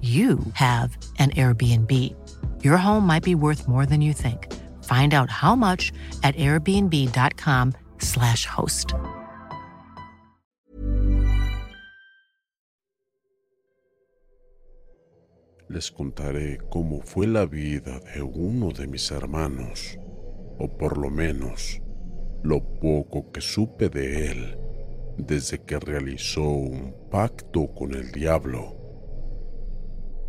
you have an Airbnb. Your home might be worth more than you think. Find out how much at airbnb.com/slash host. Les contaré cómo fue la vida de uno de mis hermanos, o por lo menos lo poco que supe de él desde que realizó un pacto con el diablo.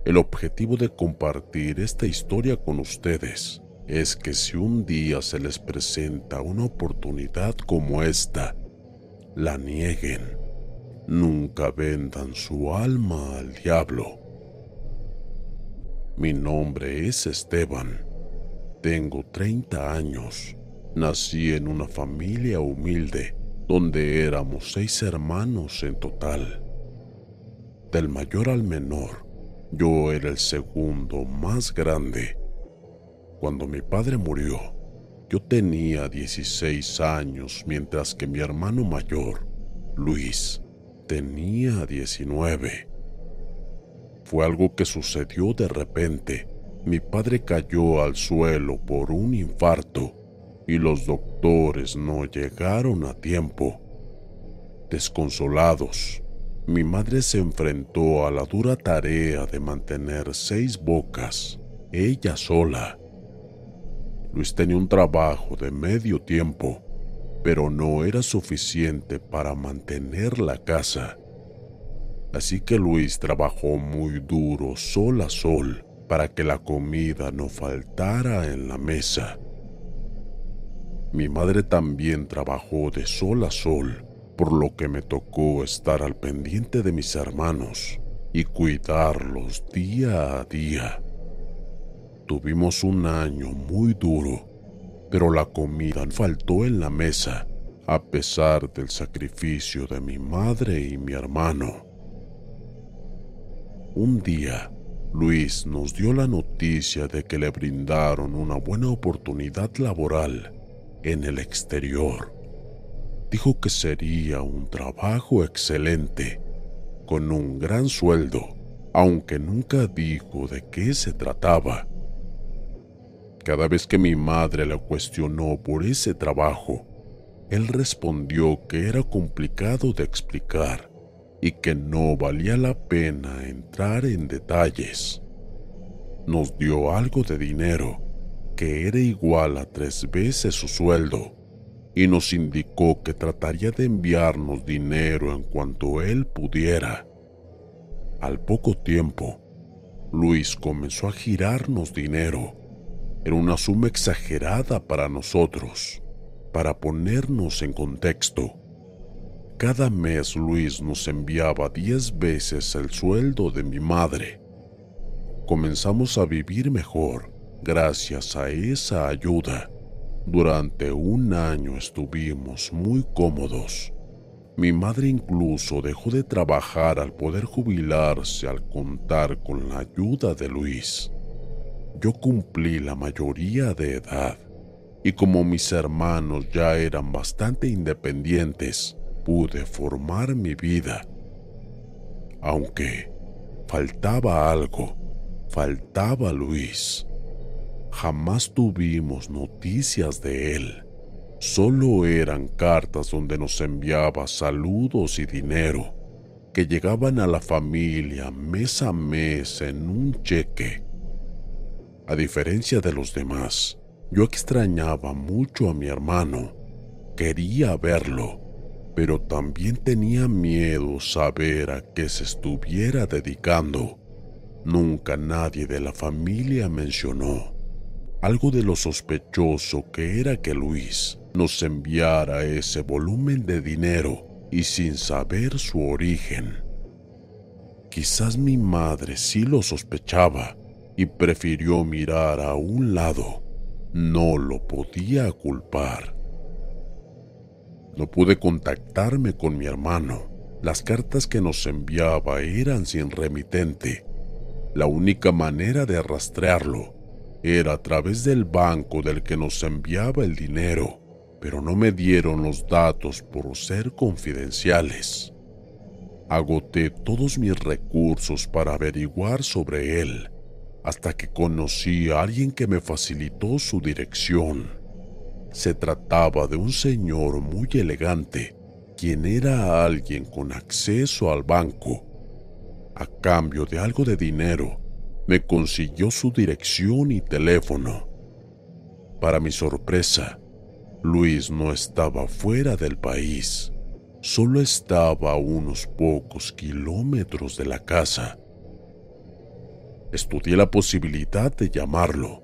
El objetivo de compartir esta historia con ustedes es que si un día se les presenta una oportunidad como esta, la nieguen. Nunca vendan su alma al diablo. Mi nombre es Esteban. Tengo 30 años. Nací en una familia humilde donde éramos seis hermanos en total. Del mayor al menor, yo era el segundo más grande. Cuando mi padre murió, yo tenía 16 años, mientras que mi hermano mayor, Luis, tenía 19. Fue algo que sucedió de repente. Mi padre cayó al suelo por un infarto y los doctores no llegaron a tiempo. Desconsolados, mi madre se enfrentó a la dura tarea de mantener seis bocas, ella sola. Luis tenía un trabajo de medio tiempo, pero no era suficiente para mantener la casa. Así que Luis trabajó muy duro sol a sol para que la comida no faltara en la mesa. Mi madre también trabajó de sol a sol, por lo que me tocó estar al pendiente de mis hermanos y cuidarlos día a día. Tuvimos un año muy duro, pero la comida faltó en la mesa a pesar del sacrificio de mi madre y mi hermano. Un día, Luis nos dio la noticia de que le brindaron una buena oportunidad laboral en el exterior. Dijo que sería un trabajo excelente, con un gran sueldo, aunque nunca dijo de qué se trataba. Cada vez que mi madre le cuestionó por ese trabajo, él respondió que era complicado de explicar y que no valía la pena entrar en detalles. Nos dio algo de dinero, que era igual a tres veces su sueldo, y nos indicó que trataría de enviarnos dinero en cuanto él pudiera. Al poco tiempo, Luis comenzó a girarnos dinero. Era una suma exagerada para nosotros. Para ponernos en contexto, cada mes Luis nos enviaba diez veces el sueldo de mi madre. Comenzamos a vivir mejor gracias a esa ayuda. Durante un año estuvimos muy cómodos, Mi madre incluso dejó de trabajar al poder jubilarse al contar con la ayuda de Luis. Yo cumplí la mayoría de edad y como mis hermanos ya eran bastante independientes, pude formar mi vida. Aunque faltaba algo, faltaba Luis. Jamás tuvimos noticias de él. Solo eran cartas donde nos enviaba saludos y dinero que llegaban a la familia mes a mes en un cheque. A diferencia de los demás, yo extrañaba mucho a mi hermano. Quería verlo, pero también tenía miedo saber a qué se estuviera dedicando. Nunca nadie de la familia mencionó algo de lo sospechoso que era que Luis nos enviara ese volumen de dinero y sin saber su origen. Quizás mi madre sí lo sospechaba y prefirió mirar a un lado no lo podía culpar. No pude contactarme con mi hermano. Las cartas que nos enviaba eran sin remitente. La única manera de rastrearlo era a través del banco del que nos enviaba el dinero, pero no me dieron los datos por ser confidenciales. Agoté todos mis recursos para averiguar sobre él hasta que conocí a alguien que me facilitó su dirección. Se trataba de un señor muy elegante, quien era alguien con acceso al banco. A cambio de algo de dinero, me consiguió su dirección y teléfono. Para mi sorpresa, Luis no estaba fuera del país, solo estaba a unos pocos kilómetros de la casa Estudié la posibilidad de llamarlo,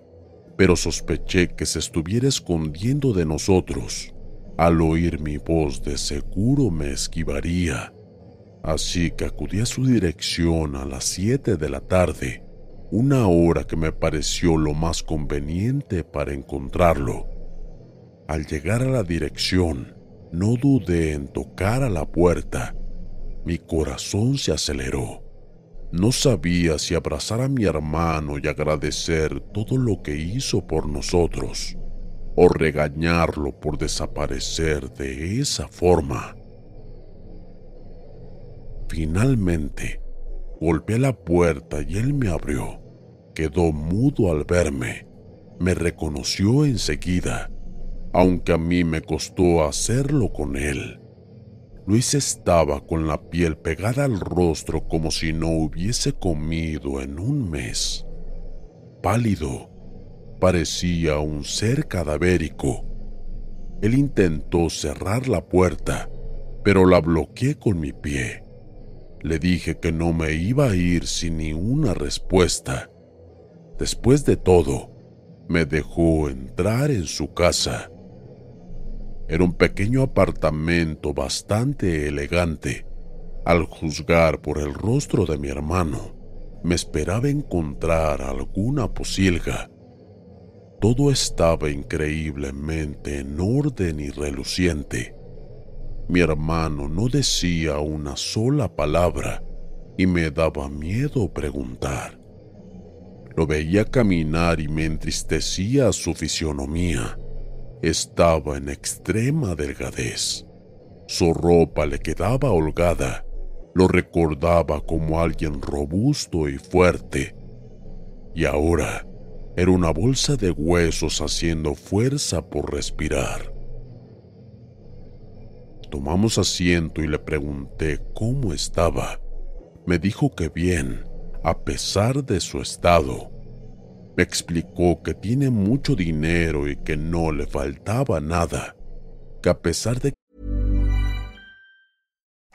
pero sospeché que se estuviera escondiendo de nosotros. Al oír mi voz de seguro me esquivaría, así que acudí a su dirección a las 7 de la tarde, una hora que me pareció lo más conveniente para encontrarlo. Al llegar a la dirección, no dudé en tocar a la puerta. Mi corazón se aceleró. No sabía si abrazar a mi hermano y agradecer todo lo que hizo por nosotros, o regañarlo por desaparecer de esa forma. Finalmente, golpeé la puerta y él me abrió. Quedó mudo al verme. Me reconoció enseguida, aunque a mí me costó hacerlo con él. Luis estaba con la piel pegada al rostro como si no hubiese comido en un mes. Pálido, parecía un ser cadavérico. Él intentó cerrar la puerta, pero la bloqueé con mi pie. Le dije que no me iba a ir sin ni una respuesta. Después de todo, me dejó entrar en su casa. Era un pequeño apartamento bastante elegante. Al juzgar por el rostro de mi hermano, me esperaba encontrar alguna posilga. Todo estaba increíblemente en orden y reluciente. Mi hermano no decía una sola palabra y me daba miedo preguntar. Lo veía caminar y me entristecía su fisionomía. Estaba en extrema delgadez. Su ropa le quedaba holgada. Lo recordaba como alguien robusto y fuerte. Y ahora era una bolsa de huesos haciendo fuerza por respirar. Tomamos asiento y le pregunté cómo estaba. Me dijo que bien, a pesar de su estado. Me explicó que tiene mucho dinero y que no le faltaba nada, que a pesar de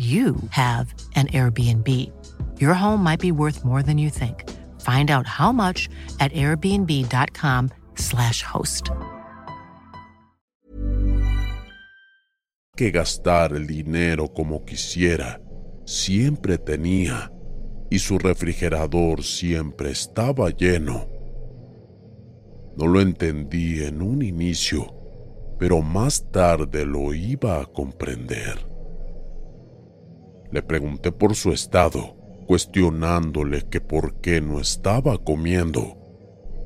you have an Airbnb. Your home might be worth more than you think. Find out how much at airbnb.com/slash host. Que gastar el dinero como quisiera, siempre tenía, y su refrigerador siempre estaba lleno. No lo entendí en un inicio, pero más tarde lo iba a comprender. Le pregunté por su estado, cuestionándole que por qué no estaba comiendo,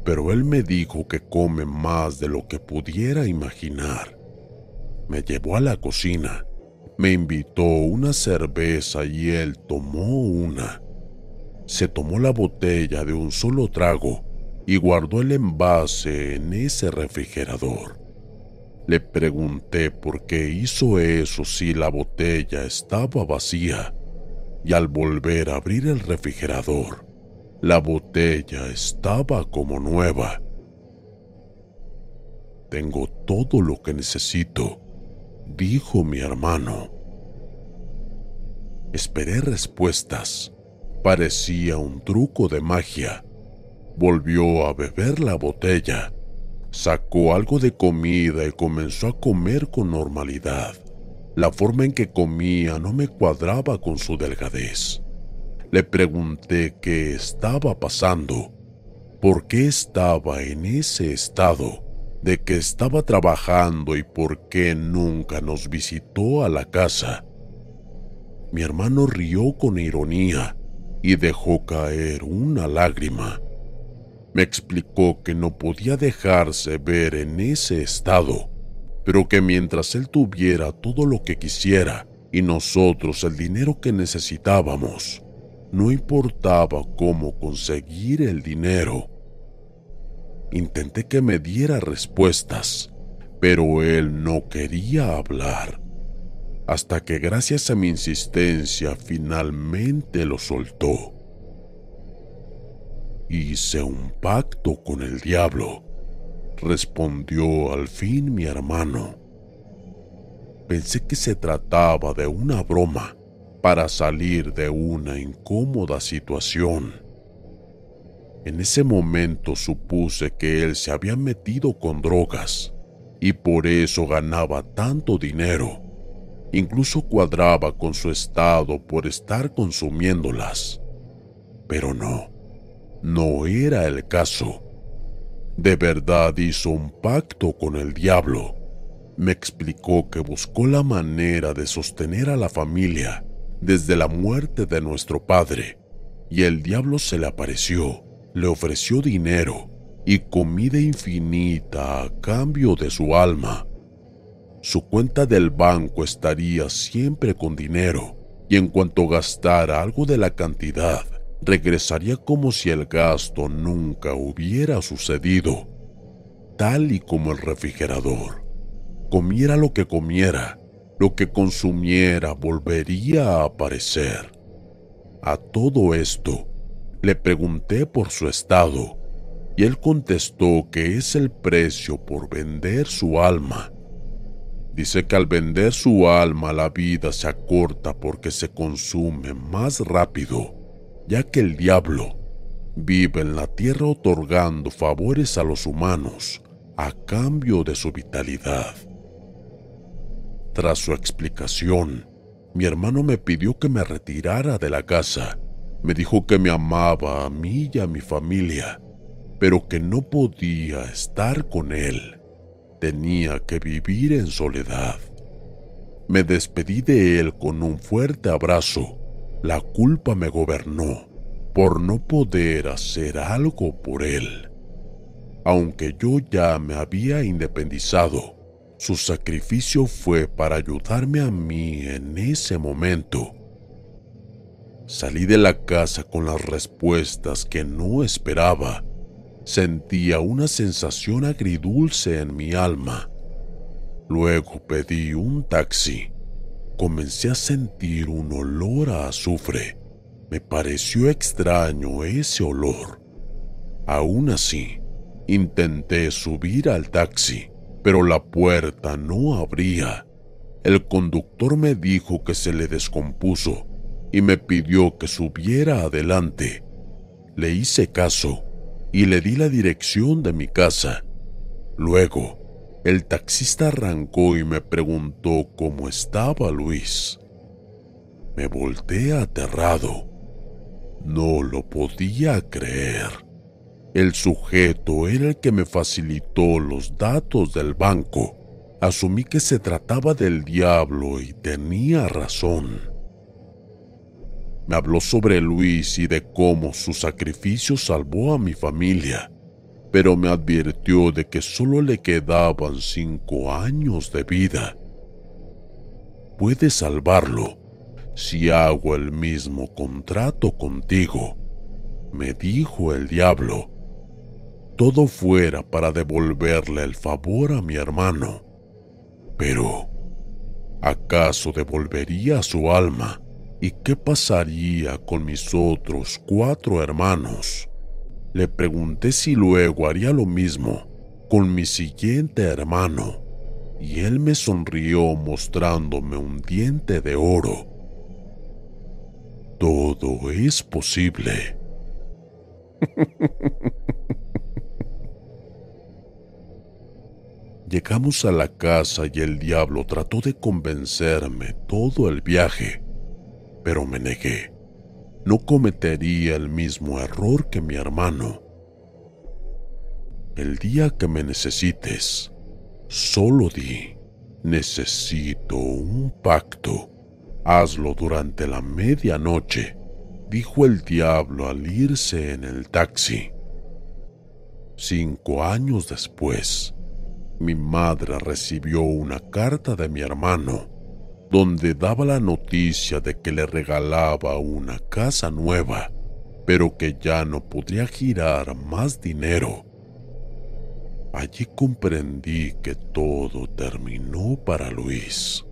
pero él me dijo que come más de lo que pudiera imaginar. Me llevó a la cocina, me invitó una cerveza y él tomó una. Se tomó la botella de un solo trago y guardó el envase en ese refrigerador. Le pregunté por qué hizo eso si la botella estaba vacía y al volver a abrir el refrigerador, la botella estaba como nueva. Tengo todo lo que necesito, dijo mi hermano. Esperé respuestas. Parecía un truco de magia. Volvió a beber la botella Sacó algo de comida y comenzó a comer con normalidad. La forma en que comía no me cuadraba con su delgadez. Le pregunté qué estaba pasando, por qué estaba en ese estado, de que estaba trabajando y por qué nunca nos visitó a la casa. Mi hermano rió con ironía y dejó caer una lágrima. Me explicó que no podía dejarse ver en ese estado, pero que mientras él tuviera todo lo que quisiera y nosotros el dinero que necesitábamos, no importaba cómo conseguir el dinero. Intenté que me diera respuestas, pero él no quería hablar, hasta que gracias a mi insistencia finalmente lo soltó. Hice un pacto con el diablo, respondió al fin mi hermano. Pensé que se trataba de una broma para salir de una incómoda situación. En ese momento supuse que él se había metido con drogas y por eso ganaba tanto dinero. Incluso cuadraba con su estado por estar consumiéndolas. Pero no no era el caso. De verdad hizo un pacto con el diablo. Me explicó que buscó la manera de sostener a la familia desde la muerte de nuestro padre, y el diablo se le apareció, le ofreció dinero y comida infinita a cambio de su alma. Su cuenta del banco estaría siempre con dinero, y en cuanto gastara algo de la cantidad, regresaría como si el gasto nunca hubiera sucedido, tal y como el refrigerador. Comiera lo que comiera, lo que consumiera volvería a aparecer. A todo esto, le pregunté por su estado, y él contestó que es el precio por vender su alma. Dice que al vender su alma la vida se acorta porque se consume más rápido ya que el diablo vive en la tierra otorgando favores a los humanos a cambio de su vitalidad. Tras su explicación, mi hermano me pidió que me retirara de la casa. Me dijo que me amaba a mí y a mi familia, pero que no podía estar con él. Tenía que vivir en soledad. Me despedí de él con un fuerte abrazo La culpa me gobernó por no poder hacer algo por él. Aunque yo ya me había independizado, su sacrificio fue para ayudarme a mí en ese momento. Salí de la casa con las respuestas que no esperaba. Sentía una sensación agridulce en mi alma. Luego pedí un taxi. Comencé a sentir un olor a azufre. Me pareció extraño ese olor. Aún así, intenté subir al taxi, pero la puerta no abría. El conductor me dijo que se le descompuso y me pidió que subiera adelante. Le hice caso y le di la dirección de mi casa. Luego, el taxista arrancó y me preguntó cómo estaba Luis. Me volteé aterrado no lo podía creer. El sujeto era el que me facilitó los datos del banco. Asumí que se trataba del diablo y tenía razón. Me habló sobre Luis y de cómo su sacrificio salvó a mi familia, pero me advirtió de que solo le quedaban cinco años de vida. Puede salvarlo, si hago el mismo contrato contigo, me dijo el diablo, todo fuera para devolverle el favor a mi hermano. Pero, ¿acaso devolvería su alma? ¿Y qué pasaría con mis otros cuatro hermanos? Le pregunté si luego haría lo mismo con mi siguiente hermano, y él me sonrió mostrándome un diente de oro todo es posible. Llegamos a la casa y el diablo trató de convencerme todo el viaje, pero me negué. No cometería el mismo error que mi hermano. El día que me necesites, solo di, necesito un pacto Hazlo durante la medianoche, dijo el diablo al irse en el taxi. Cinco años después, mi madre recibió una carta de mi hermano donde daba la noticia de que le regalaba una casa nueva, pero que ya no podría girar más dinero. Allí comprendí que todo terminó para Luis.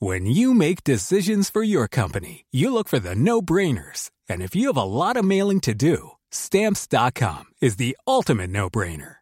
When you make decisions for your company, you look for the no-brainers. And if you have a lot of mailing to do, stamps.com is the ultimate no-brainer.